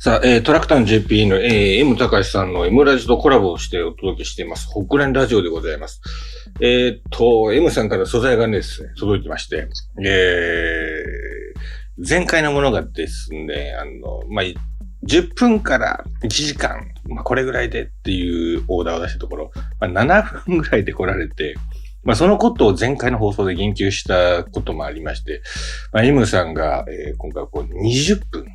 さあ、えー、トラクターの JP の、えー、M 高橋さんの M ラジとコラボをしてお届けしています。北連ラジオでございます。えー、っと、M さんから素材がねですね、届いてまして、えー、前回のものがですね、あの、まあ、10分から1時間、まあ、これぐらいでっていうオーダーを出したところ、まあ、7分ぐらいで来られて、まあ、そのことを前回の放送で言及したこともありまして、まあ、M さんが、えー、今回こう20分、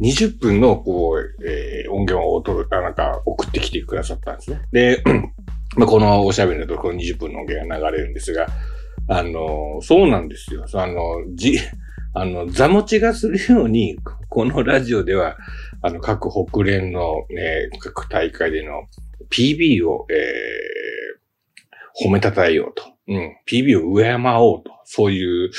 20分の、こう、えー、音源を音、なんか送ってきてくださったんですね。で、まあ、このおしゃべりのところ20分の音源が流れるんですが、あの、そうなんですよ。あの、じ、あの、座持ちがするように、このラジオでは、あの、各北連の、ね、各大会での PB を、えー、褒めたたえようと。うん。PB を上山おうと。そういう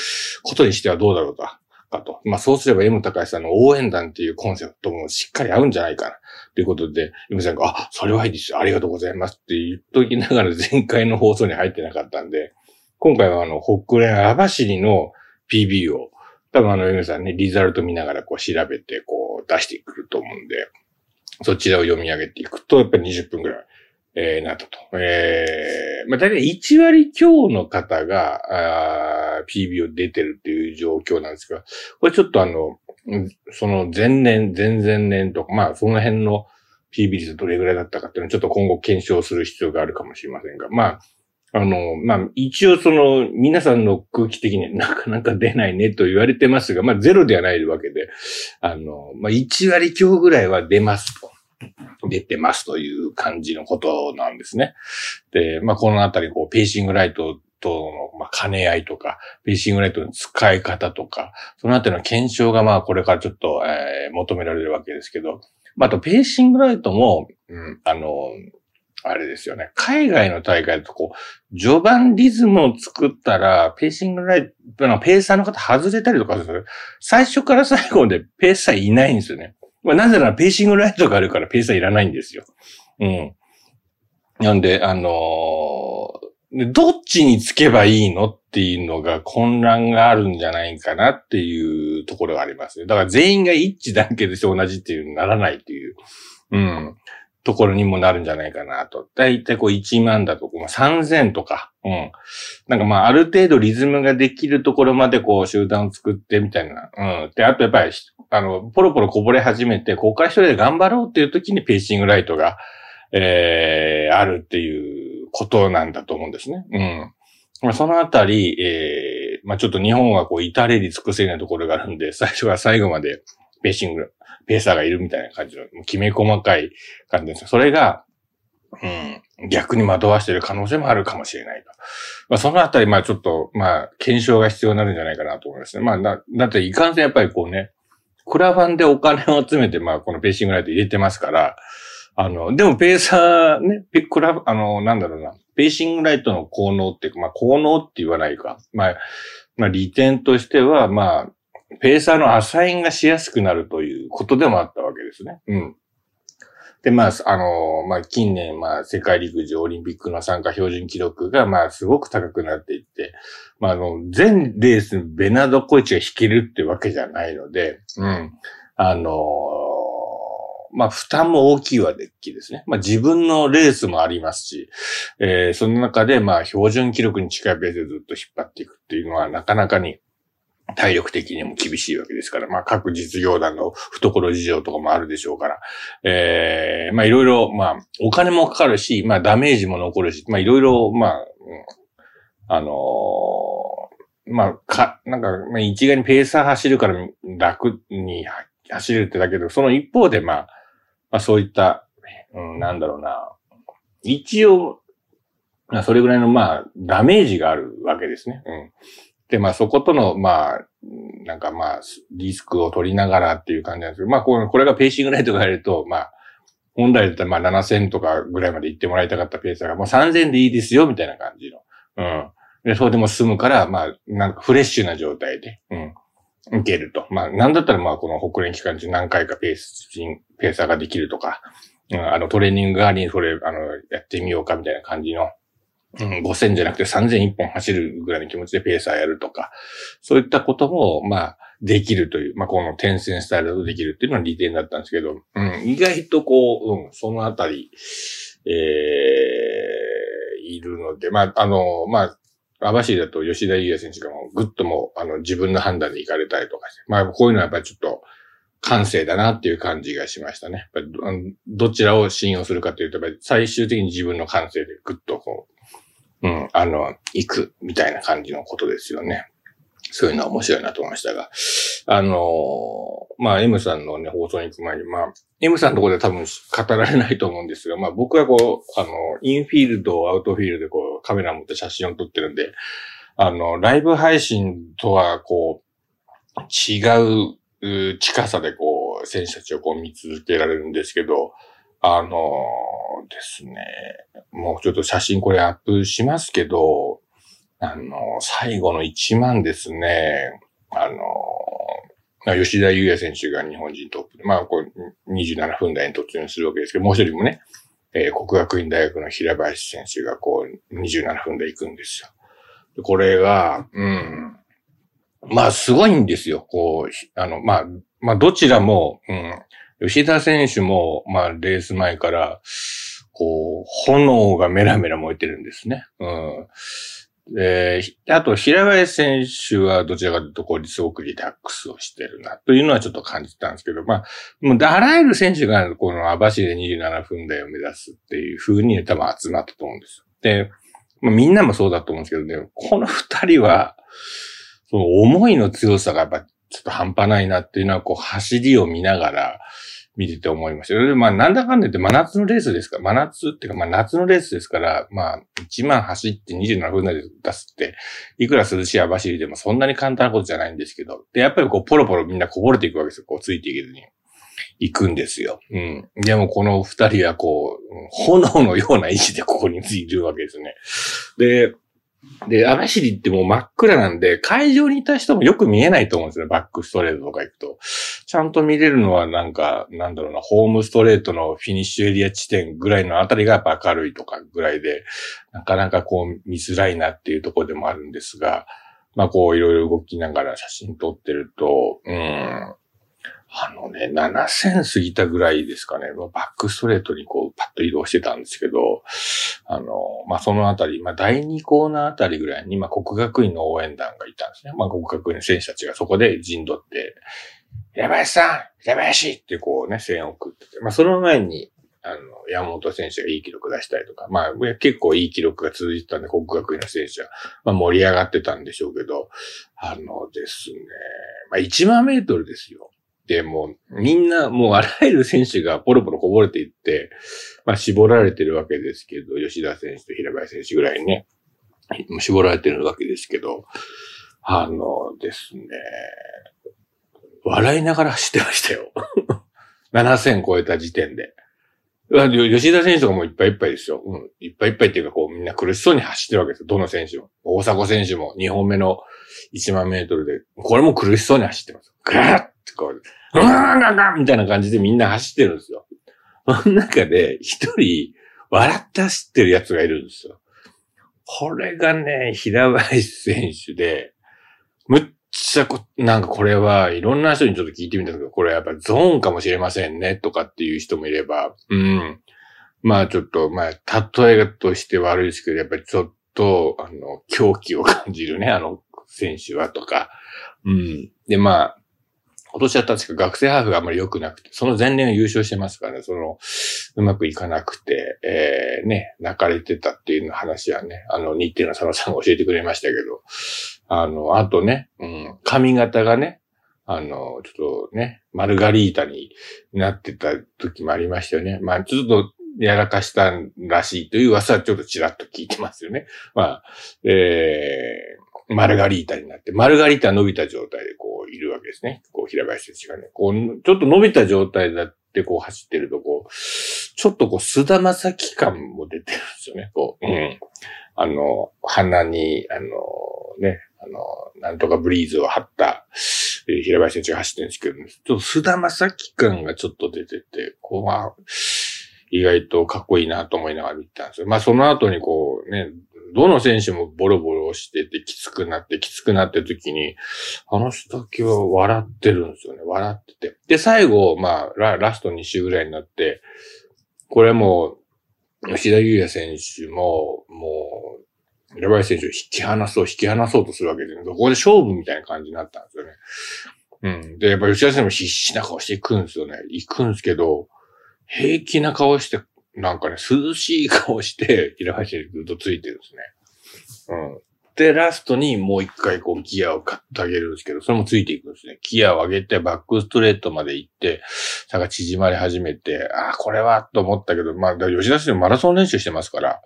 ことにしてはどうだろうと。かと。まあそうすれば M 高橋さんの応援団っていうコンセプトもしっかり合うんじゃないかな。ということで、M さんが、あ、それはいいですよ。ありがとうございますって言っときながら 前回の放送に入ってなかったんで、今回はあの、北連網走の PB を、多分あの M さんね、リザルト見ながらこう調べてこう出してくると思うんで、そちらを読み上げていくと、やっぱり20分くらいえー、なったと。えー、まあ、大体1割強の方が、あ PB を出てるっていう状況なんですが、これちょっとあの、その前年、前々年とか、まあ、その辺の PB 率どれぐらいだったかっていうのはちょっと今後検証する必要があるかもしれませんが、まあ、あの、まあ、一応その、皆さんの空気的になかなか出ないねと言われてますが、まあ、ゼロではないわけで、あの、まあ、1割強ぐらいは出ますと。出てますという感じのことなんですね。で、まあ、このあたり、こう、ペーシングライトとの、まあ、兼ね合いとか、ペーシングライトの使い方とか、そのあたりの検証が、まあ、これからちょっと、えー、求められるわけですけど、まあ、あと、ペーシングライトも、うん、あの、あれですよね。海外の大会だとこう、序盤リズムを作ったら、ペーシングライト、ペーサーの方外れたりとかする。最初から最後までペーサーいないんですよね。まあ、なぜならペーシングライトがあるからペーサーいらないんですよ。うん。なんで、あのー、どっちにつけばいいのっていうのが混乱があるんじゃないかなっていうところがありますね。だから全員が一致団結して同じっていうにならないっていう。うん。ところにもなるんじゃないかなと。だいたいこう1万だとか、まあ、3000とか、うん。なんかまあある程度リズムができるところまでこう集団を作ってみたいな。うん。で、あとやっぱりあの、ポロポロこぼれ始めて、ここから一人で頑張ろうっていう時にペーシングライトが、えー、あるっていうことなんだと思うんですね。うん。まあ、そのあたり、えー、まあ、ちょっと日本はこう、至れり尽くせないところがあるんで、最初から最後までペーシング、ペーサーがいるみたいな感じの、きめ細かい感じですそれが、うん、逆に惑わしている可能性もあるかもしれないと。まあ、そのあたり、まあちょっと、まあ、検証が必要になるんじゃないかなと思いますね。まあ、だ、だっていかんせんやっぱりこうね、クラファンでお金を集めて、まあ、このペーシングライト入れてますから、あの、でもペーサーね、ペクラ、あの、なんだろうな、ペーシングライトの効能っていうか、まあ、効能って言わないか。まあ、まあ、利点としては、まあ、ペーサーのアサインがしやすくなるということでもあったわけですね。うん。で、まあ、あの、まあ、近年、まあ、世界陸上オリンピックの参加標準記録が、まあ、すごく高くなっていって、まあ、あの、全レースベナード・コイチが引けるってわけじゃないので、うん。あの、まあ、負担も大きいわけですね。まあ、自分のレースもありますし、えー、その中で、まあ、標準記録に近いペースでずっと引っ張っていくっていうのは、なかなかに、体力的にも厳しいわけですから、まあ各実業団の懐事情とかもあるでしょうから、ええー、まあいろいろ、まあお金もかかるし、まあダメージも残るし、まあいろいろ、まあ、あのー、まあ、か、なんか、まあ、一概にペーサー走るから楽に走れるってだけど、その一方で、まあ、まあそういった、うん、なんだろうな、一応、まあそれぐらいの、まあ、ダメージがあるわけですね。うん。で、まあそことの、まあ、なんかまあ、リスクを取りながらっていう感じなんですけど、まあこれこれがペーシングライトが入ると、まあ、本来だったらまあ7000とかぐらいまで行ってもらいたかったペースがもう3000でいいですよ、みたいな感じの。うん。で、そうでも済むから、まあ、なんかフレッシュな状態で、うん。受けると。まあ、なんだったらまあ、この北連期間中何回かペース、ペーサーができるとか、うん、あの、トレーニング側にそれ、あの、やってみようかみたいな感じの、うん、5000じゃなくて3000一本走るぐらいの気持ちでペーサーやるとか、そういったことも、まあ、できるという、まあ、この転戦スタイルだとできるっていうのは利点だったんですけど、うん、意外とこう、うん、そのあたり、えー、いるので、まあ、あの、まあ、網走だと吉田優也選手がもうぐっともう、あの、自分の判断で行かれたりとかして、まあ、こういうのはやっぱりちょっと、感性だなっていう感じがしましたね。どちらを信用するかというと、最終的に自分の感性でぐっとこう、ん、あの、行くみたいな感じのことですよね。そういうのは面白いなと思いましたが。あのまあ、M さんのね、放送に行く前に、まあ、M さんのところで多分語られないと思うんですが、まあ僕はこう、あの、インフィールド、アウトフィールドでこう、カメラ持って写真を撮ってるんで、あの、ライブ配信とはこう、違う近さでこう、選手たちをこう見続けられるんですけど、あのー、ですね、もうちょっと写真これアップしますけど、あの、最後の1万ですね、あの、吉田優也選手が日本人トップで、まあ、こう、27分台に突入するわけですけど、もう一人もね、えー、国学院大学の平林選手がこう、27分台行くんですよ。これが、うん、まあ、すごいんですよ。こう、あの、まあ、まあ、どちらも、うん、吉田選手も、まあ、レース前から、こう、炎がメラメラ燃えてるんですね。うん。で、あと、平林選手はどちらかというと、こう、すごくリラックスをしてるな、というのはちょっと感じたんですけど、まあ、もう、あらゆる選手が、この網走で27分台を目指すっていう風に多分集まったと思うんですよ。で、まあ、みんなもそうだと思うんですけどね、この二人は、その思いの強さがやっぱちょっと半端ないなっていうのは、こう、走りを見ながら見てて思いました。で、まあ、なんだかんだ言って真夏のレースですから、真夏っていうか、まあ、夏のレースですから、まあ、1万走って27分台で出すって、いくら涼しい網走でもそんなに簡単なことじゃないんですけど、で、やっぱりこう、ポロポロみんなこぼれていくわけですよ。こう、ついていけずに。行くんですよ。うん。でもこの二人はこう、炎のような意志でここにいるわけですね。で、で、網走ってもう真っ暗なんで、会場にいた人もよく見えないと思うんですよ。バックストレートとか行くと。ちゃんと見れるのはなんか、なんだろうな、ホームストレートのフィニッシュエリア地点ぐらいのあたりがやっぱ明るいとかぐらいで、なかなかこう見づらいなっていうところでもあるんですが、まあこういろいろ動きながら写真撮ってると、うん、あのね、7000過ぎたぐらいですかね、バックストレートにこうパッと移動してたんですけど、あの、まあ、そのあたり、まあ、第2コーナーあたりぐらいに、まあ、国学院の応援団がいたんですね。まあ、国学院の選手たちがそこで陣取って、平林さん平林ってこうね、声援を送ってて、まあ、その前に、あの、山本選手がいい記録出したりとか、まあ、結構いい記録が続いてたんで、国学院の選手は、まあ、盛り上がってたんでしょうけど、あのですね、まあ、1万メートルですよ。で、も、みんな、もうあらゆる選手がポロポロこぼれていって、まあ、絞られてるわけですけど、吉田選手と平林選手ぐらいにね、絞られてるわけですけど、あのですね、笑いながら走ってましたよ。7000超えた時点で。吉田選手とかもいっぱいいっぱいですよ。うん。いっぱいいっぱいっていうか、こう、みんな苦しそうに走ってるわけですよ。どの選手も。大迫選手も2本目の1万メートルで、これも苦しそうに走ってます。ガーッてこう、うわーガガみたいな感じでみんな走ってるんですよ。その中で一人笑って走ってる奴がいるんですよ。これがね、平林選手で、むっちゃこ、なんかこれはいろんな人にちょっと聞いてみたんですけど、これやっぱゾーンかもしれませんね、とかっていう人もいれば、うん。まあちょっと、まあ、例えとして悪いですけど、やっぱりちょっと、あの、狂気を感じるね、あの選手はとか、うん。で、まあ、今年は確か学生ハーフがあんまり良くなくて、その前年は優勝してますからね、その、うまくいかなくて、えー、ね、泣かれてたっていう話はね、あの、日程の佐野さんが教えてくれましたけど、あの、あとね、うん、髪型がね、あの、ちょっとね、マルガリータになってた時もありましたよね。まあ、ちょっと、やらかしたらしいという噂はちょっとちらっと聞いてますよね。まあ、えー、マルガリータになって、マルガリータ伸びた状態でこう、いるわけですね。こう、平林選手がね。こう、ちょっと伸びた状態だってこう走ってると、こう、ちょっとこう、菅田正樹感も出てるんですよね。こう、うん。あの、鼻に、あの、ね、あの、なんとかブリーズを張った、えー、平林選手が走ってるんですけど、ちょっと菅田正樹感がちょっと出てて、こう、まあ、意外とかっこいいなと思いながら見てたんですよ。まあ、その後にこう、ね、どの選手もボロボロしててきつくなってきつくなって時に、あの人だけは笑ってるんですよね。笑ってて。で、最後、まあ、ララスト2周ぐらいになって、これも、吉田優也選手も、もう、レバイ選手を引き離そう、引き離そうとするわけで、ここで勝負みたいな感じになったんですよね。うん。で、やっぱ吉田選手も必死な顔していくんですよね。行くんですけど、平気な顔して、なんかね、涼しい顔して、平林にずっとついてるんですね。うん。で、ラストにもう一回こうギアを買ってあげるんですけど、それもついていくんですね。ギアを上げてバックストレートまで行って、差が縮まり始めて、ああ、これはと思ったけど、まあ、吉田選手マラソン練習してますから、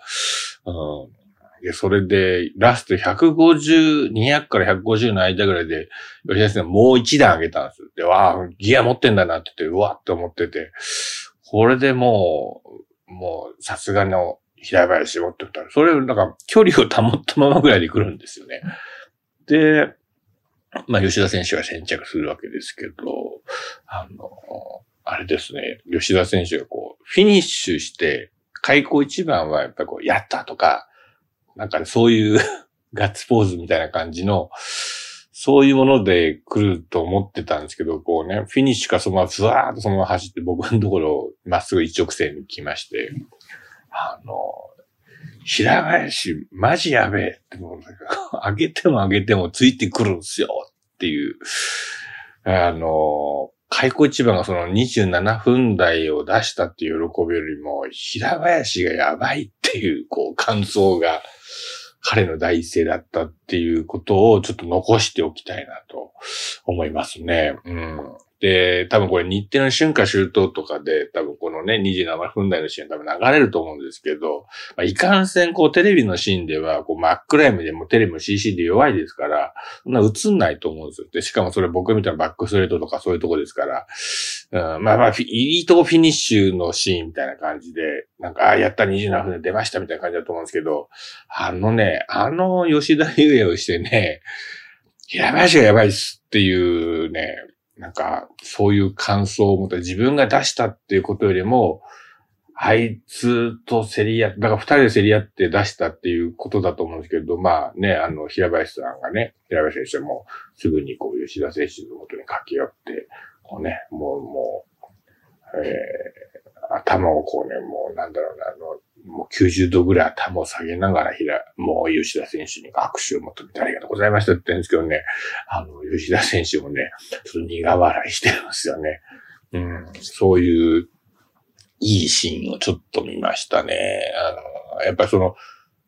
うん。で、それで、ラスト150、200から150の間ぐらいで、吉田選手もう一段上げたんですで、わあ、ギア持ってんだなって言って、うわって思ってて、これでもう、もう、さすがの平林持ってたら、それ、なんか、距離を保ったままぐらいで来るんですよね。で、まあ、吉田選手が先着するわけですけど、あの、あれですね、吉田選手がこう、フィニッシュして、開口一番はやっぱこう、やったとか、なんかね、そういう ガッツポーズみたいな感じの、そういうもので来ると思ってたんですけど、こうね、フィニッシュかそのままふわーっとそのまま走って僕のところまっすぐ一直線に来まして、あの、平林、マジやべえってもう、上げても上げてもついてくるんすよっていう、あの、開口一番がその27分台を出したっていう喜びよりも、平林がやばいっていう、こう、感想が、彼の第一声だったっていうことをちょっと残しておきたいなと思いますね。うん。で、多分これ日程の春夏秋冬とかで、多分このね、27分台のシーン多分流れると思うんですけど、まあ、いかんせんこうテレビのシーンでは、こう真っ暗闇でもテレビも CC で弱いですから、そんな映んないと思うんですよ。で、しかもそれ僕みたいなバックストレートとかそういうとこですから、うん、まあまあ、いいとこフィニッシュのシーンみたいな感じで、なんか、ああ、やった27分で出ましたみたいな感じだと思うんですけど、あのね、あの吉田優也をしてね、平林がやばいっすっていうね、なんか、そういう感想を持った自分が出したっていうことよりも、あいつと競り合って、だから二人で競り合って出したっていうことだと思うんですけど、まあね、あの、平林さんがね、平林選手もすぐにこう、吉田選手のもとに駆け寄って、こうね、もう、もう、えー、頭をこうね、もうなんだろうな、あの、もう90度ぐらい頭を下げながら、ひら、もう吉田選手に握手を求めてありがとうございましたって言うんですけどね、あの、吉田選手もね、その苦笑いしてるんですよね。うん、そういういいシーンをちょっと見ましたね。あの、やっぱりその、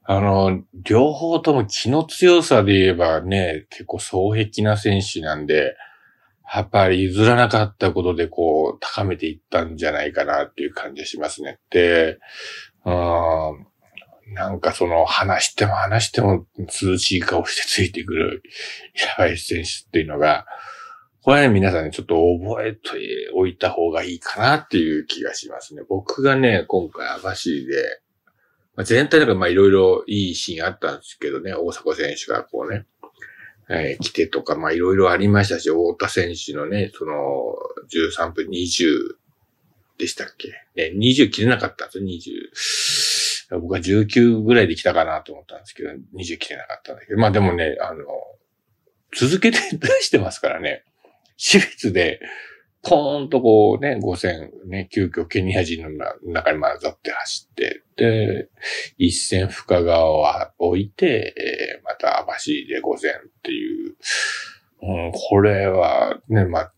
あの、両方とも気の強さで言えばね、結構双璧な選手なんで、やっぱり譲らなかったことでこう、高めていったんじゃないかなっていう感じがしますね。で、うんなんかその話しても話しても涼しい顔してついてくる平林選手っていうのが、これはね、皆さんね、ちょっと覚えておいた方がいいかなっていう気がしますね。僕がね、今回網走で、まあ、全体なんかまあいろいろいいシーンあったんですけどね、大迫選手がこうね、えー、来てとか、まあいろいろありましたし、大田選手のね、その13分20でしたっけ？ね、20切れなかったんですよ、20。僕は19ぐらいで来たかなと思ったんですけど、20切れなかったんだけど、まあでもね、あの、続けて 出してますからね、私立で、ポーンとこうね、5000ね、急遽ケニア人の中に混ざって走って、で、一線深川を置いて、えー、また網走で5000っていう、うん、これはね、まあ、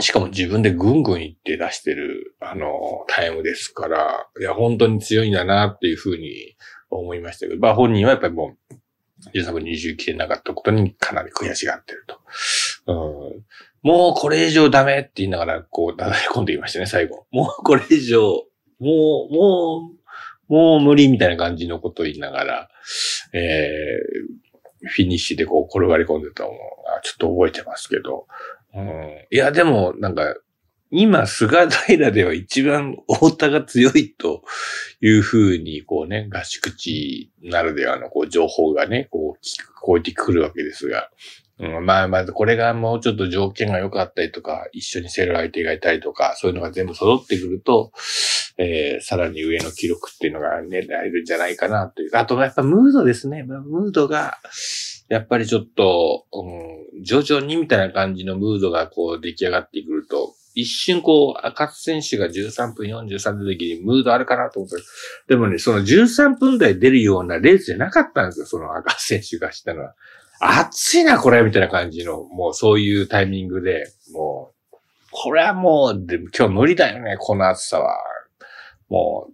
しかも自分でぐんぐん行って出してる、あの、タイムですから、いや、本当に強いんだなっていうふうに思いましたけど、まあ本人はやっぱりもう、13分20切れなかったことにかなり悔しがってると。うん、もうこれ以上ダメって言いながら、こう、だだれ込んでいましたね、最後。もうこれ以上、もう、もう、もう無理みたいな感じのことを言いながら、えー、フィニッシュでこう転がり込んでたのがちょっと覚えてますけど、うん、いや、でも、なんか、今、菅平では一番太田が強いというふうに、こうね、合宿地ならではのこう情報がね、こう聞こえてくるわけですが、うん、まあまあ、これがもうちょっと条件が良かったりとか、一緒に競る相手がいたりとか、そういうのが全部揃ってくると、えー、さらに上の記録っていうのが狙えるんじゃないかなという。あと、やっぱムードですね。ムードが、やっぱりちょっと、うん、徐々にみたいな感じのムードがこう出来上がってくると、一瞬こう、赤津選手が13分43の時にムードあるかなと思ったでもね、その13分台出るようなレースじゃなかったんですよ、その赤津選手がしたのは。暑いな、これみたいな感じの、もうそういうタイミングで、もう、これはもう、で今日無理だよね、この暑さは。もう、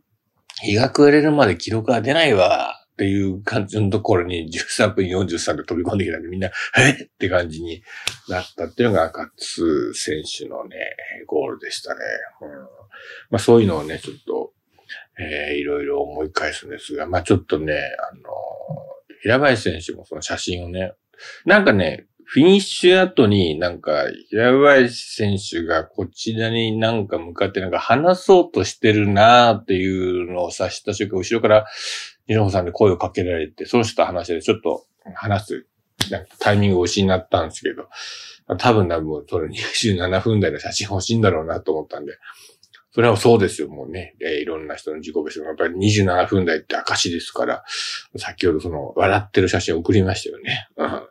日が暮れるまで記録が出ないわ。っていう感じのところに13分43で飛び込んできたんでみんな、えっ？て感じになったっていうのがカツ選手のね、ゴールでしたね。うん、まあそういうのをね、ちょっと、えー、いろいろ思い返すんですが、まあちょっとね、あの、平林選手もその写真をね、なんかね、フィニッシュ後になんか、平林選手がこちらになんか向かってなんか話そうとしてるなーっていうのを察した瞬間、後ろから二本さんで声をかけられて、その人と話してちょっと話す、なんかタイミングを失ったんですけど、多分多分それ27分台の写真欲しいんだろうなと思ったんで、それはそうですよ、もうね。えー、いろんな人の自己ベストがやっぱり27分台って証ですから、先ほどその笑ってる写真送りましたよね。うん、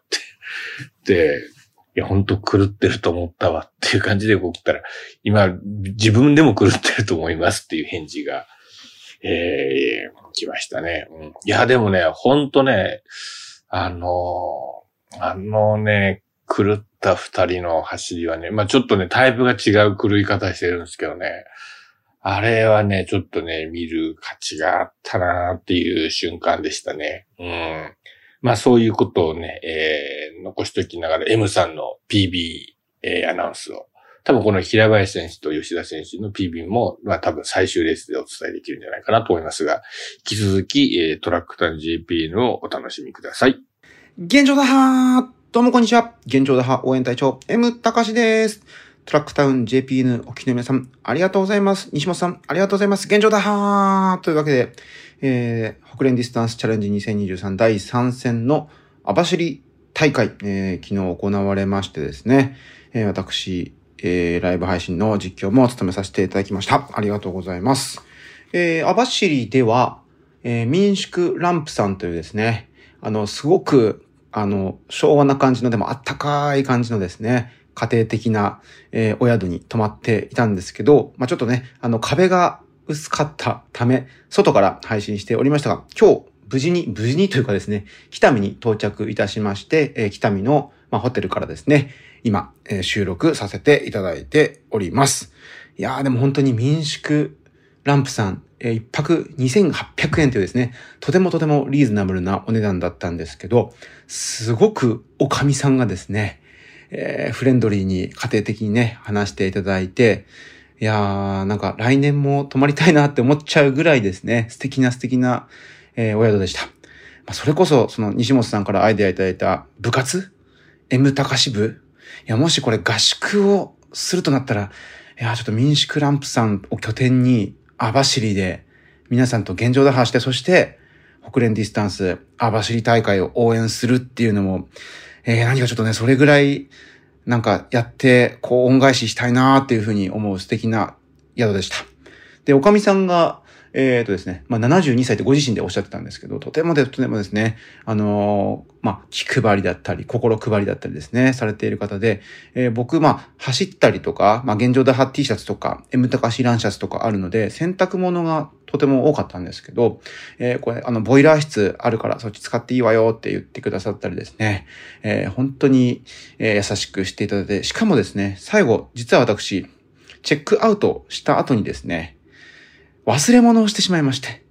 で、いや、ほんと狂ってると思ったわっていう感じで送ったら、今、自分でも狂ってると思いますっていう返事が、えー、来ましたね。うん、いや、でもね、ほんとね、あのー、あのね、狂った二人の走りはね、まあちょっとね、タイプが違う狂い方してるんですけどね、あれはね、ちょっとね、見る価値があったなっていう瞬間でしたね。うん。まあそういうことをね、えー、残しときながら M さんの PB、えー、アナウンスを多分この平林選手と吉田選手の PB も、まあ多分最終レースでお伝えできるんじゃないかなと思いますが、引き続き、えー、トラックタン JP のお楽しみください。現状打破どうもこんにちは。現状打破応援隊長 M 高しです。トラックタウン JPN おきの皆さん、ありがとうございます。西本さん、ありがとうございます。現状打破というわけで、えー、北連ディスタンスチャレンジ2023第3戦の網走大会、えー、昨日行われましてですね、えー、私、えー、ライブ配信の実況も務めさせていただきました。ありがとうございます。えー、網走では、えー、民宿ランプさんというですね、あの、すごく、あの、昭和な感じの、でもあったかい感じのですね、家庭的な、えー、お宿に泊まっていたんですけど、まあ、ちょっとね、あの、壁が薄かったため、外から配信しておりましたが、今日、無事に、無事にというかですね、北見に到着いたしまして、えー、北見の、まあ、ホテルからですね、今、えー、収録させていただいております。いやーでも本当に民宿ランプさん、えー、一泊2800円というですね、とてもとてもリーズナブルなお値段だったんですけど、すごくおかみさんがですね、えー、フレンドリーに家庭的にね、話していただいて、いやー、なんか来年も泊まりたいなって思っちゃうぐらいですね、素敵な素敵な、えー、お宿でした。まあ、それこそ、その西本さんからアイデアいただいた部活 ?M 高支部？いや、もしこれ合宿をするとなったら、いや、ちょっと民宿ランプさんを拠点に、網走で、皆さんと現状打破して、そして、北連ディスタンス、網走大会を応援するっていうのも、えー、何かちょっとね、それぐらい、なんかやって、こう恩返ししたいなーっていうふうに思う素敵な宿でした。で、おかみさんが、えっ、ー、とですね、まあ、72歳ってご自身でおっしゃってたんですけど、とてもで、とてもですね、あのー、まあ、気配りだったり、心配りだったりですね、されている方で、えー、僕、まあ、走ったりとか、まあ、現状でハッ T シャツとか、M 高シランシャツとかあるので、洗濯物がとても多かったんですけど、えー、これ、あの、ボイラー室あるからそっち使っていいわよって言ってくださったりですね、えー、本当に、えー、優しくしていただいて、しかもですね、最後、実は私、チェックアウトした後にですね、忘れ物をしてしまいまして、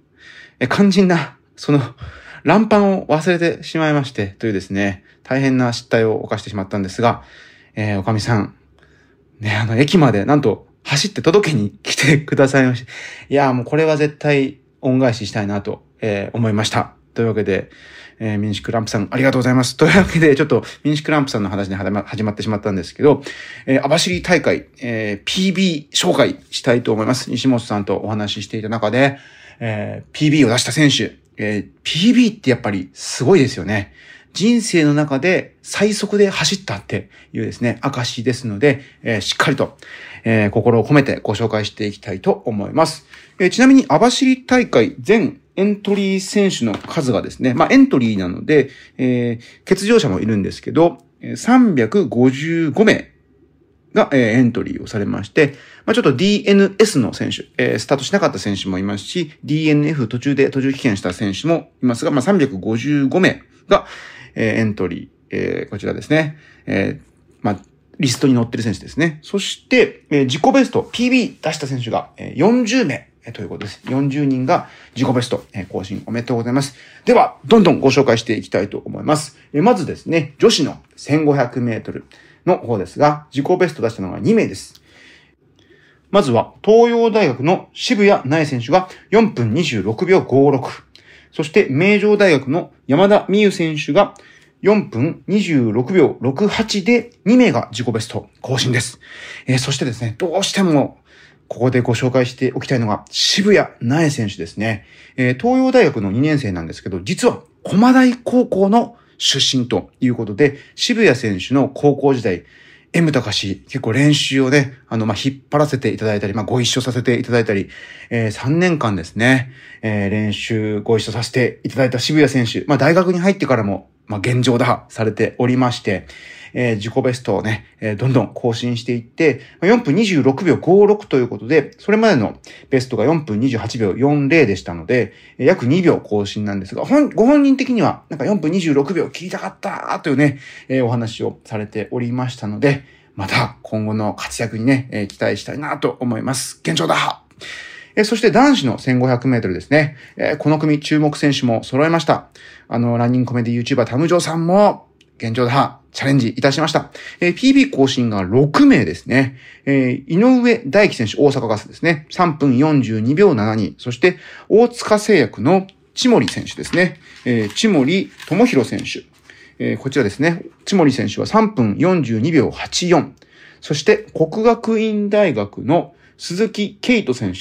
え肝心な、その、ランパンを忘れてしまいまして、というですね、大変な失態を犯してしまったんですが、えー、おかみさん、ね、あの、駅まで、なんと、走って届けに来てくださいまして、いや、もうこれは絶対恩返ししたいなと、えー、思いました。というわけで、えー、民宿ランプさん、ありがとうございます。というわけで、ちょっと民宿ランプさんの話に始まってしまったんですけど、えー、網走大会、えー、PB 紹介したいと思います。西本さんとお話ししていた中で、えー、PB を出した選手、えー、PB ってやっぱりすごいですよね。人生の中で最速で走ったっていうですね、証ですので、えー、しっかりと、えー、心を込めてご紹介していきたいと思います。えー、ちなみに、網走大会全エントリー選手の数がですね、まあエントリーなので、え、欠場者もいるんですけど、355名が、え、エントリーをされまして、まあ、ちょっと DNS の選手、えー、スタートしなかった選手もいますし、DNF 途中で途中棄権した選手もいますが、まあ、355名が、え、エントリー、えー、こちらですね。えー、まあ、リストに載ってる選手ですね。そして、えー、自己ベスト、PB 出した選手が、えー、40名、えー、ということです。40人が自己ベスト、えー、更新おめでとうございます。では、どんどんご紹介していきたいと思います。えー、まずですね、女子の1500メートル。の方ですが、自己ベスト出したのが2名です。まずは、東洋大学の渋谷苗選手が4分26秒56。そして、名城大学の山田美優選手が4分26秒68で2名が自己ベスト更新です。えー、そしてですね、どうしてもここでご紹介しておきたいのが渋谷苗選手ですね。えー、東洋大学の2年生なんですけど、実は駒大高校の出身ということで、渋谷選手の高校時代、M 高し、結構練習をね、あの、ま、引っ張らせていただいたり、まあ、ご一緒させていただいたり、えー、3年間ですね、えー、練習ご一緒させていただいた渋谷選手、まあ、大学に入ってからも、まあ、現状打破されておりまして、えー、自己ベストをね、えー、どんどん更新していって、4分26秒56ということで、それまでのベストが4分28秒40でしたので、約2秒更新なんですが、本ご本人的には、なんか4分26秒聞いたかったというね、えー、お話をされておりましたので、また今後の活躍にね、え、期待したいなと思います。現状だえそして男子の1500メートルですね。え、この組注目選手も揃えました。あの、ランニングコメディ YouTuber タムジョーさんも現状だ、チャレンジいたしました。えー、PB 更新が6名ですね。えー、井上大輝選手、大阪ガスですね。3分42秒72。そして、大塚製薬の千森選手ですね。えー、千森智弘選手。えー、こちらですね。千森選手は3分42秒84。そして、国学院大学の鈴木圭人選手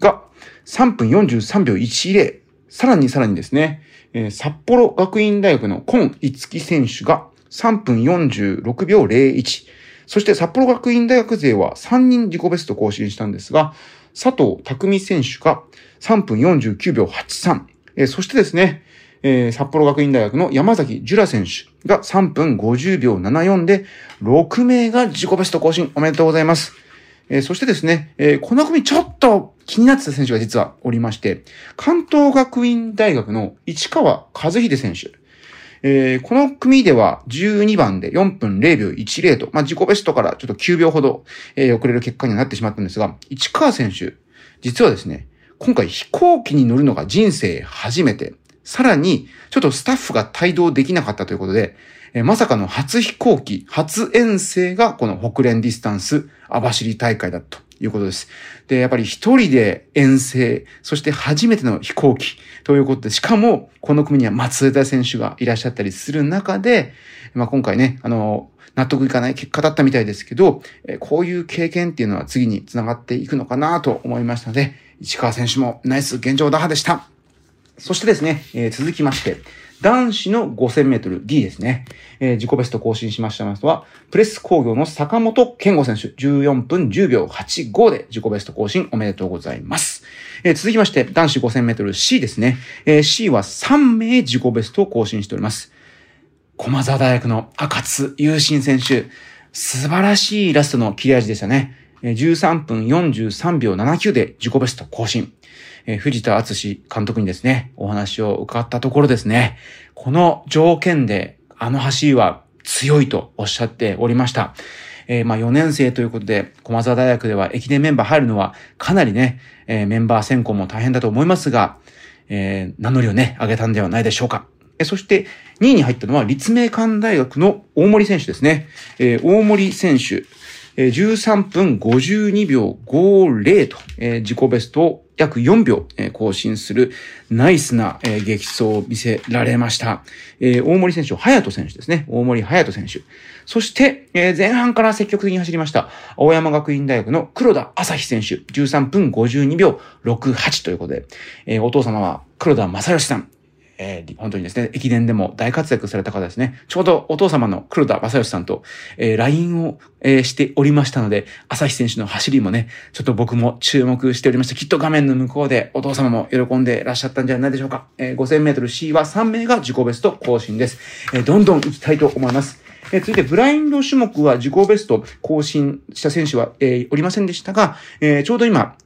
が3分43秒10。さらにさらにですね、えー、札幌学院大学の今五木選手が3分46秒01。そして札幌学院大学勢は3人自己ベスト更新したんですが、佐藤匠選手が3分49秒83。えー、そしてですね、えー、札幌学院大学の山崎ジュラ選手が3分50秒74で、6名が自己ベスト更新おめでとうございます。えー、そしてですね、えー、この組ちょっと気になってた選手が実はおりまして、関東学院大学の市川和秀選手。えー、この組では12番で4分0秒10と、まあ、自己ベストからちょっと9秒ほど、えー、遅れる結果になってしまったんですが、市川選手、実はですね、今回飛行機に乗るのが人生初めて、さらに、ちょっとスタッフが帯同できなかったということで、えー、まさかの初飛行機、初遠征がこの北連ディスタンス網走大会だということです。で、やっぱり一人で遠征、そして初めての飛行機ということで、しかもこの組には松枝選手がいらっしゃったりする中で、まあ今回ね、あの、納得いかない結果だったみたいですけど、こういう経験っていうのは次につながっていくのかなと思いましたので、市川選手もナイス現状打破でした。そしてですね、えー、続きまして、男子の5000メートル D ですね。えー、自己ベスト更新しましたのは、プレス工業の坂本健吾選手、14分10秒85で自己ベスト更新おめでとうございます。えー、続きまして、男子5000メートル C ですね。えー、C は3名自己ベストを更新しております。駒沢大学の赤津優心選手、素晴らしいラストの切れ味でしたね。13分43秒79で自己ベスト更新。えー、藤田敦監督にですね、お話を伺ったところですね、この条件であの走りは強いとおっしゃっておりました。えー、まあ4年生ということで、駒沢大学では駅伝メンバー入るのはかなりね、えー、メンバー選考も大変だと思いますが、えー、名乗りをね、上げたんではないでしょうか。えそして、2位に入ったのは立命館大学の大森選手ですね。えー、大森選手、13分52秒50と、え、自己ベストを約4秒、更新するナイスな、激走を見せられました。大森選手、隼人選手ですね。大森隼人選手。そして、前半から積極的に走りました。青山学院大学の黒田朝日選手。13分52秒68ということで、お父様は黒田正義さん。えー、本当にですね、駅伝でも大活躍された方ですね。ちょうどお父様の黒田正義さんと、えー、LINE を、えー、しておりましたので、朝日選手の走りもね、ちょっと僕も注目しておりました。きっと画面の向こうでお父様も喜んでいらっしゃったんじゃないでしょうか。えー、5000メートル C は3名が自己ベスト更新です。えー、どんどん行きたいと思います。え続いて、ブラインド種目は自己ベスト更新した選手は、えー、おりませんでしたが、えー、ちょうど今、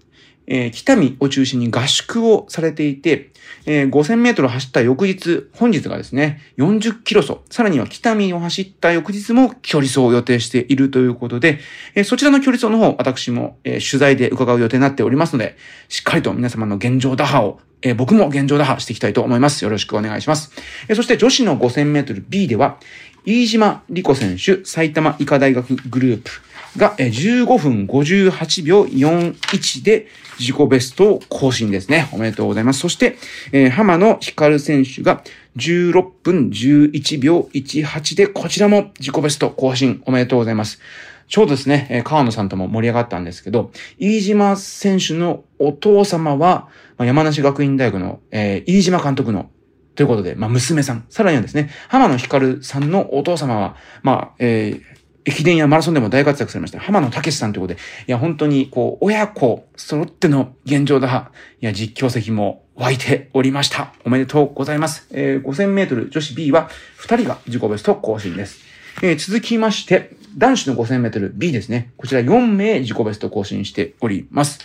えー、北見を中心に合宿をされていて、えー、5000メートル走った翌日、本日がですね、40キロ走、さらには北見を走った翌日も距離走を予定しているということで、えー、そちらの距離走の方、私も、えー、取材で伺う予定になっておりますので、しっかりと皆様の現状打破をえ、僕も現状打破していきたいと思います。よろしくお願いします。え、そして女子の5000メートル B では、飯島理子選手、埼玉医科大学グループが15分58秒41で自己ベストを更新ですね。おめでとうございます。そして、えー、浜野光選手が16分11秒18で、こちらも自己ベスト更新おめでとうございます。ちょうどですね、え川野さんとも盛り上がったんですけど、飯島選手のお父様は、ま、山梨学院大学の、えー、飯島監督のということで、まあ、娘さん。さらにはですね、浜野光さんのお父様は、まあ、えー、駅伝やマラソンでも大活躍されました。浜野武さんということで、いや、本当に、こう、親子揃っての現状だ。いや、実況席も湧いておりました。おめでとうございます。えー、5000メートル女子 B は2人が自己ベスト更新です。えー、続きまして、男子の5000メートル B ですね。こちら4名自己ベスト更新しております。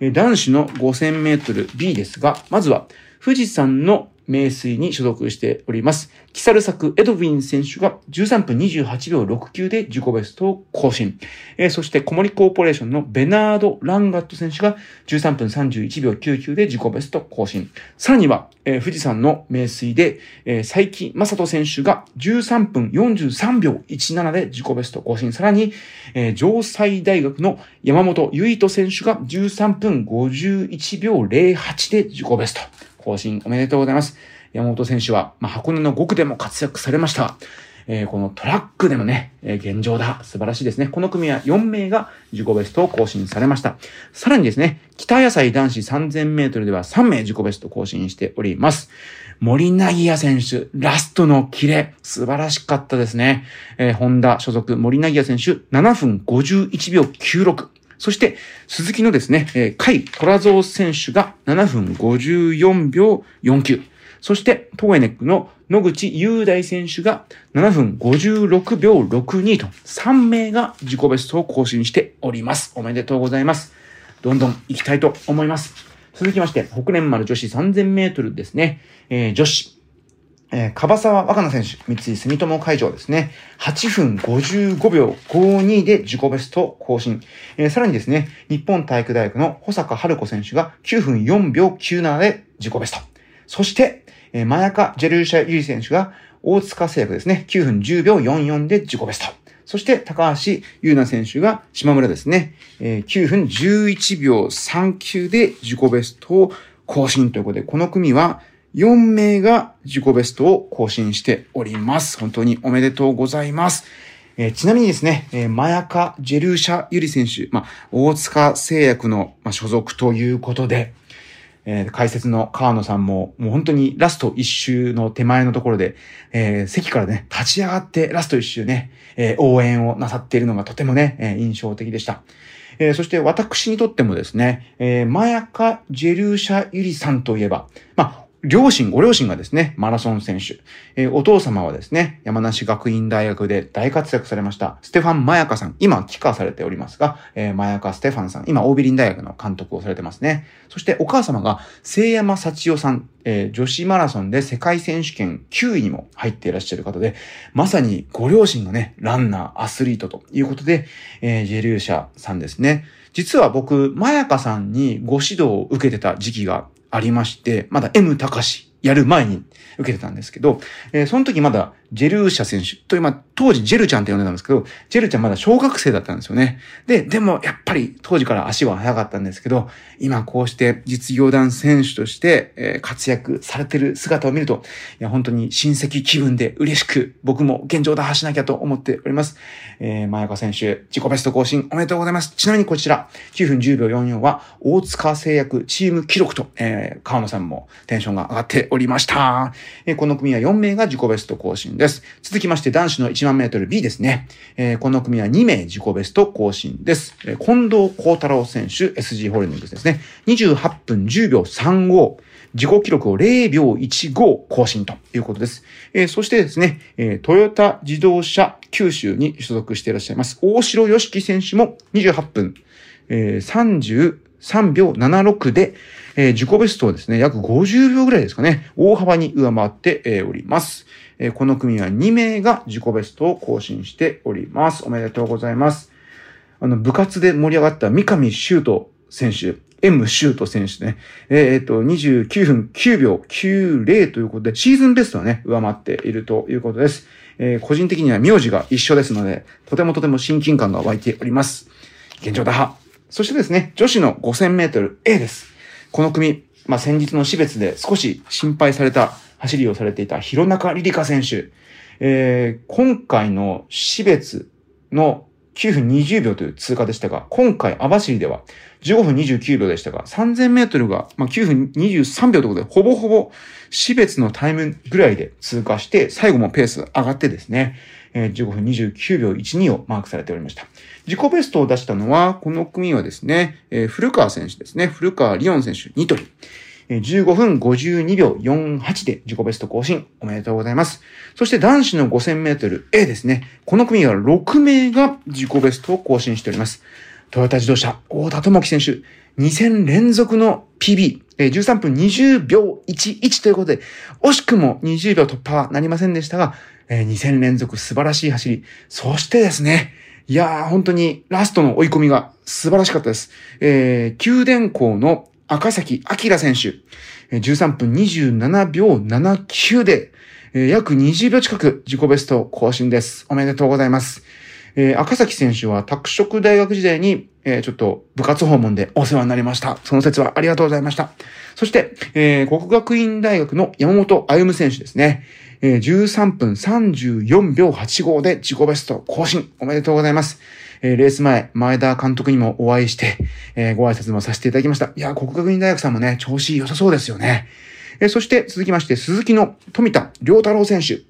えー、男子の5000メートル B ですが、まずは、富士山の名水に所属しております。キサルサク・エドウィン選手が13分28秒69で自己ベストを更新。えー、そして、コモリコーポレーションのベナード・ランガット選手が13分31秒99で自己ベスト更新。さらには、えー、富士山の名水で、えー、佐伯正人選手が13分43秒17で自己ベスト更新。さらに、えー、城西大学の山本唯斗選手が13分51秒08で自己ベスト。更新おめでとうございます。山本選手は、まあ、箱根の5区でも活躍されました。えー、このトラックでもね、えー、現状だ。素晴らしいですね。この組は4名が自己ベストを更新されました。さらにですね、北野菜男子3000メートルでは3名自己ベスト更新しております。森凪也選手、ラストのキレ、素晴らしかったですね。えー、ホンダ所属森凪也選手、7分51秒96。そして、鈴木のですね、えー、甲斐虎蔵選手が7分54秒49。そして、トーエネックの野口雄大選手が7分56秒62と3名が自己ベストを更新しております。おめでとうございます。どんどん行きたいと思います。続きまして、北連丸女子3000メートルですね。えー、女子えー、樺沢若菜選手、三井住友会場ですね。8分55秒52で自己ベスト更新。えー、さらにですね、日本体育大学の保坂春子選手が9分4秒97で自己ベスト。そして、えー、マヤカ・ジェルシャ・ユリ選手が大塚製薬ですね。9分10秒44で自己ベスト。そして、高橋優奈選手が島村ですね。えー、9分11秒39で自己ベストを更新ということで、この組は4名が自己ベストを更新しております。本当におめでとうございます。えー、ちなみにですね、えー、マヤカ・ジェルーシャ・ユリ選手、まあ、大塚製薬の、まあ、所属ということで、えー、解説の川野さんも、もう本当にラスト一周の手前のところで、えー、席からね、立ち上がってラスト一周ね、えー、応援をなさっているのがとてもね、えー、印象的でした。えー、そして私にとってもですね、えー、マヤカ・ジェルーシャ・ユリさんといえば、まあ、両親、ご両親がですね、マラソン選手。えー、お父様はですね、山梨学院大学で大活躍されました、ステファン・マヤカさん。今、帰化されておりますが、えー、マヤカ・ステファンさん。今、オービリン大学の監督をされてますね。そして、お母様が、聖山幸代さん。えー、女子マラソンで世界選手権9位にも入っていらっしゃる方で、まさにご両親がね、ランナー、アスリートということで、えー、ジェルーシャさんですね。実は僕、マヤカさんにご指導を受けてた時期がありまして、まだ M 高しやる前に受けてたんですけど、えー、その時まだジェルーシャ選手という、まあ、当時ジェルちゃんって呼んでたんですけど、ジェルちゃんまだ小学生だったんですよね。で、でもやっぱり当時から足は速かったんですけど、今こうして実業団選手として、えー、活躍されてる姿を見ると、いや、本当に親戚気分で嬉しく、僕も現状打破しなきゃと思っております。えー、前岡選手、自己ベスト更新おめでとうございます。ちなみにこちら、9分10秒44は、大塚製薬チーム記録と、えー、川野さんもテンションが上がっておりました。えー、この組は4名が自己ベスト更新です。続きまして男子の1万メートル B ですね。えー、この組は2名自己ベスト更新です。えー、近藤幸太郎選手、SG ホールディングスですね。28分10秒35。自己記録を0秒15更新ということです。えー、そしてですね、え、トヨタ自動車九州に所属していらっしゃいます、大城良樹選手も28分、えー、33秒76で、えー、自己ベストをですね、約50秒ぐらいですかね、大幅に上回って、えー、おります。え、この組は2名が自己ベストを更新しております。おめでとうございます。あの、部活で盛り上がった三上修斗選手、M シュート選手ね。えっ、と、29分9秒90ということで、シーズンベストはね、上回っているということです。えー、個人的には名字が一緒ですので、とてもとても親近感が湧いております。現状打破。そしてですね、女子の5000メートル A です。この組、まあ、先日の死別で少し心配された走りをされていた弘中リリカ選手。えー、今回の死別の9分20秒という通過でしたが、今回網走では15分29秒でしたが、3000メートルが、まあ、9分23秒ということで、ほぼほぼ死別のタイムぐらいで通過して、最後もペース上がってですね、えー、15分29秒12をマークされておりました。自己ベストを出したのは、この組はですね、えー、古川選手ですね。古川リオン選手、ニトリ。15分52秒48で自己ベスト更新。おめでとうございます。そして男子の5000メートル A ですね。この組は6名が自己ベストを更新しております。トヨタ自動車、大田智樹選手、2戦連続の PB、13分20秒11ということで、惜しくも20秒突破はなりませんでしたが、2戦連続素晴らしい走り。そしてですね、いやー、本当にラストの追い込みが素晴らしかったです。えー、宮殿校の赤崎明選手、13分27秒79で、約20秒近く自己ベスト更新です。おめでとうございます。赤崎選手は拓殖大学時代に、えー、ちょっと部活訪問でお世話になりました。その説はありがとうございました。そして、えー、国学院大学の山本歩夢選手ですね。えー、13分34秒85で自己ベスト更新。おめでとうございます。えー、レース前、前田監督にもお会いして、えー、ご挨拶もさせていただきました。いや、国学院大学さんもね、調子良さそうですよね。えー、そして続きまして、鈴木の富田良太郎選手。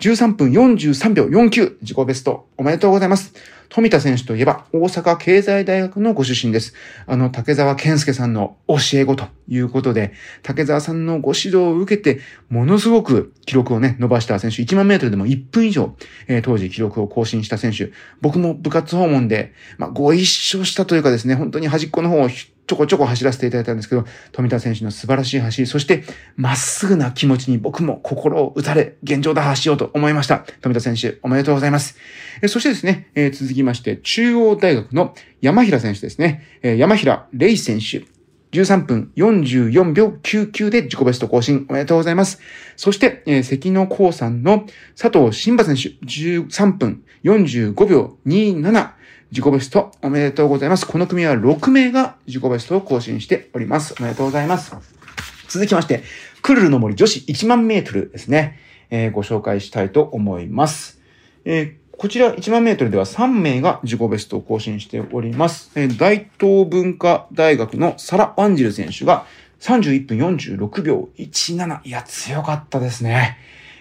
13分43秒49、自己ベスト。おめでとうございます。富田選手といえば、大阪経済大学のご出身です。あの、竹沢健介さんの教え子ということで、竹沢さんのご指導を受けて、ものすごく記録をね、伸ばした選手、1万メートルでも1分以上、えー、当時記録を更新した選手、僕も部活訪問で、まあ、ご一緒したというかですね、本当に端っこの方をちょこちょこ走らせていただいたんですけど、富田選手の素晴らしい走り、そして、まっすぐな気持ちに僕も心を打たれ、現状打破しようと思いました。富田選手、おめでとうございます。えそしてですね、えー、続きまして、中央大学の山平選手ですね。えー、山平玲選手。13分44秒99で自己ベスト更新おめでとうございます。そして、えー、関野光さんの佐藤新馬選手13分45秒27自己ベストおめでとうございます。この組は6名が自己ベストを更新しております。おめでとうございます。続きまして、クルルの森女子1万メートルですね。えー、ご紹介したいと思います。えー、こちら1万メートルでは3名が自己ベストを更新しております。えー、大東文化大学のサラ・ワンジル選手が31分46秒17。いや、強かったですね。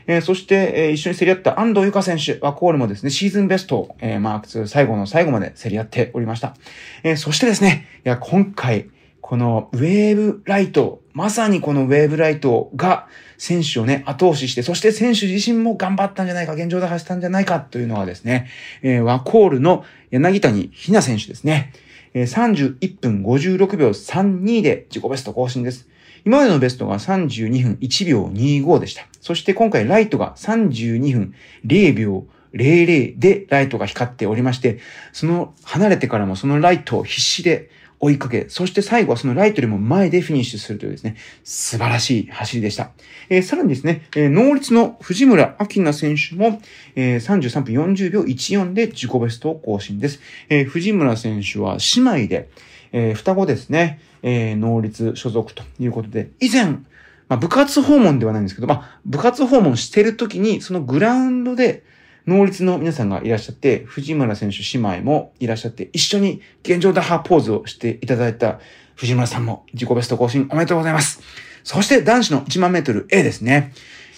えー、そして、えー、一緒に競り合った安藤由香選手、ワコールもですね、シーズンベストを、えー、マーク2最後の最後まで競り合っておりました。えー、そしてですね、いや、今回、このウェーブライト、まさにこのウェーブライトが選手をね、後押しして、そして選手自身も頑張ったんじゃないか、現状で走ったんじゃないかというのはですね、えー、ワコールの柳谷ひな選手ですね。えー、31分56秒32で自己ベスト更新です。今までのベストが32分1秒25でした。そして今回ライトが32分0秒00でライトが光っておりまして、その離れてからもそのライトを必死で追いかけ、そして最後はそのライトよりも前でフィニッシュするというですね、素晴らしい走りでした。えー、さらにですね、えー、能率の藤村明菜選手も、えー、33分40秒14で自己ベストを更新です。えー、藤村選手は姉妹で、えー、双子ですね、えー、能率所属ということで、以前、まあ、部活訪問ではないんですけど、まあ、部活訪問してる時に、そのグラウンドで、能率の皆さんがいらっしゃって、藤村選手姉妹もいらっしゃって、一緒に現状打破ポーズをしていただいた藤村さんも自己ベスト更新おめでとうございます。そして男子の1万メートル A ですね。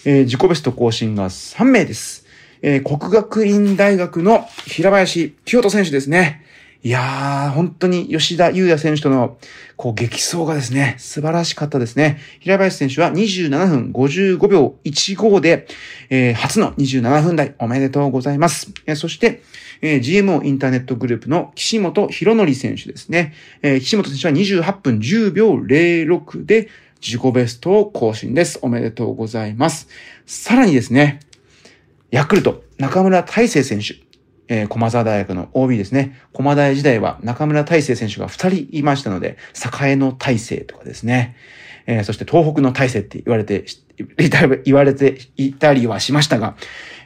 えー、自己ベスト更新が3名です。えー、国学院大学の平林清人選手ですね。いやー、本当に吉田優也選手との、こう、激走がですね、素晴らしかったですね。平林選手は27分55秒15で、えー、初の27分台おめでとうございます。えー、そして、えー、GMO インターネットグループの岸本博則選手ですね。えー、岸本選手は28分10秒06で自己ベストを更新です。おめでとうございます。さらにですね、ヤクルト、中村大成選手。えー、駒沢大学の OB ですね。駒大時代は中村大成選手が2人いましたので、栄の大成とかですね。えー、そして東北の大成って言われて、言われていたりはしましたが、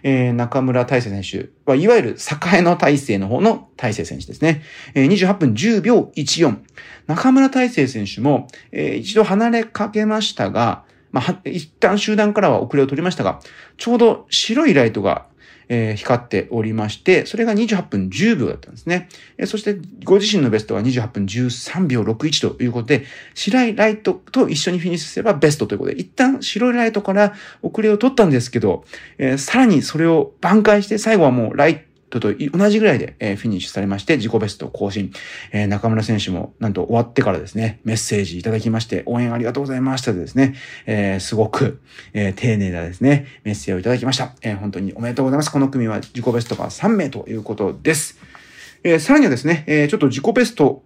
えー、中村大成選手は、いわゆる栄の大成の方の大成選手ですね。えー、28分10秒14。中村大成選手も、えー、一度離れかけましたが、まあ、一旦集団からは遅れを取りましたが、ちょうど白いライトがえー、光っておりまして、それが28分10秒だったんですね。えー、そして、ご自身のベストは28分13秒61ということで、白いライトと一緒にフィニッシュすればベストということで、一旦白いライトから遅れを取ったんですけど、えー、さらにそれを挽回して、最後はもうライト、とと同じぐらいで、えフィニッシュされまして、自己ベスト更新。え中村選手も、なんと終わってからですね、メッセージいただきまして、応援ありがとうございましたでですね、え、すごく、えー、丁寧なですね、メッセージをいただきました。え、本当におめでとうございます。この組は自己ベストが3名ということです。えさらにはですね、えちょっと自己ベスト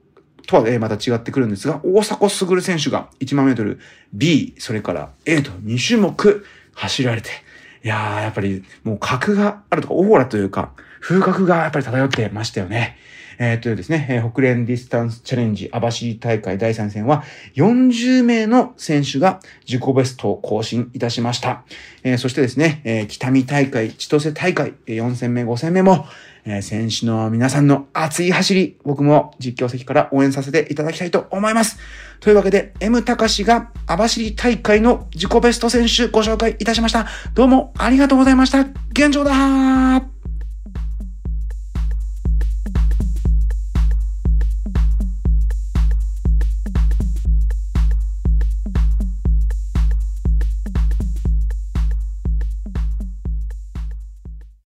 とは、えまた違ってくるんですが、大迫傑選手が1万メートル B、それから A と2種目走られて、いやー、やっぱりもう格があるとか、オーラというか、風格がやっぱり漂ってましたよね。えー、っとですね、えー、北連ディスタンスチャレンジ網走大会第3戦は40名の選手が自己ベストを更新いたしました。えー、そしてですね、えー、北見大会、千歳大会、4戦目、5戦目も、えー、選手の皆さんの熱い走り、僕も実況席から応援させていただきたいと思います。というわけで、M 高志が網走大会の自己ベスト選手ご紹介いたしました。どうもありがとうございました。現状だ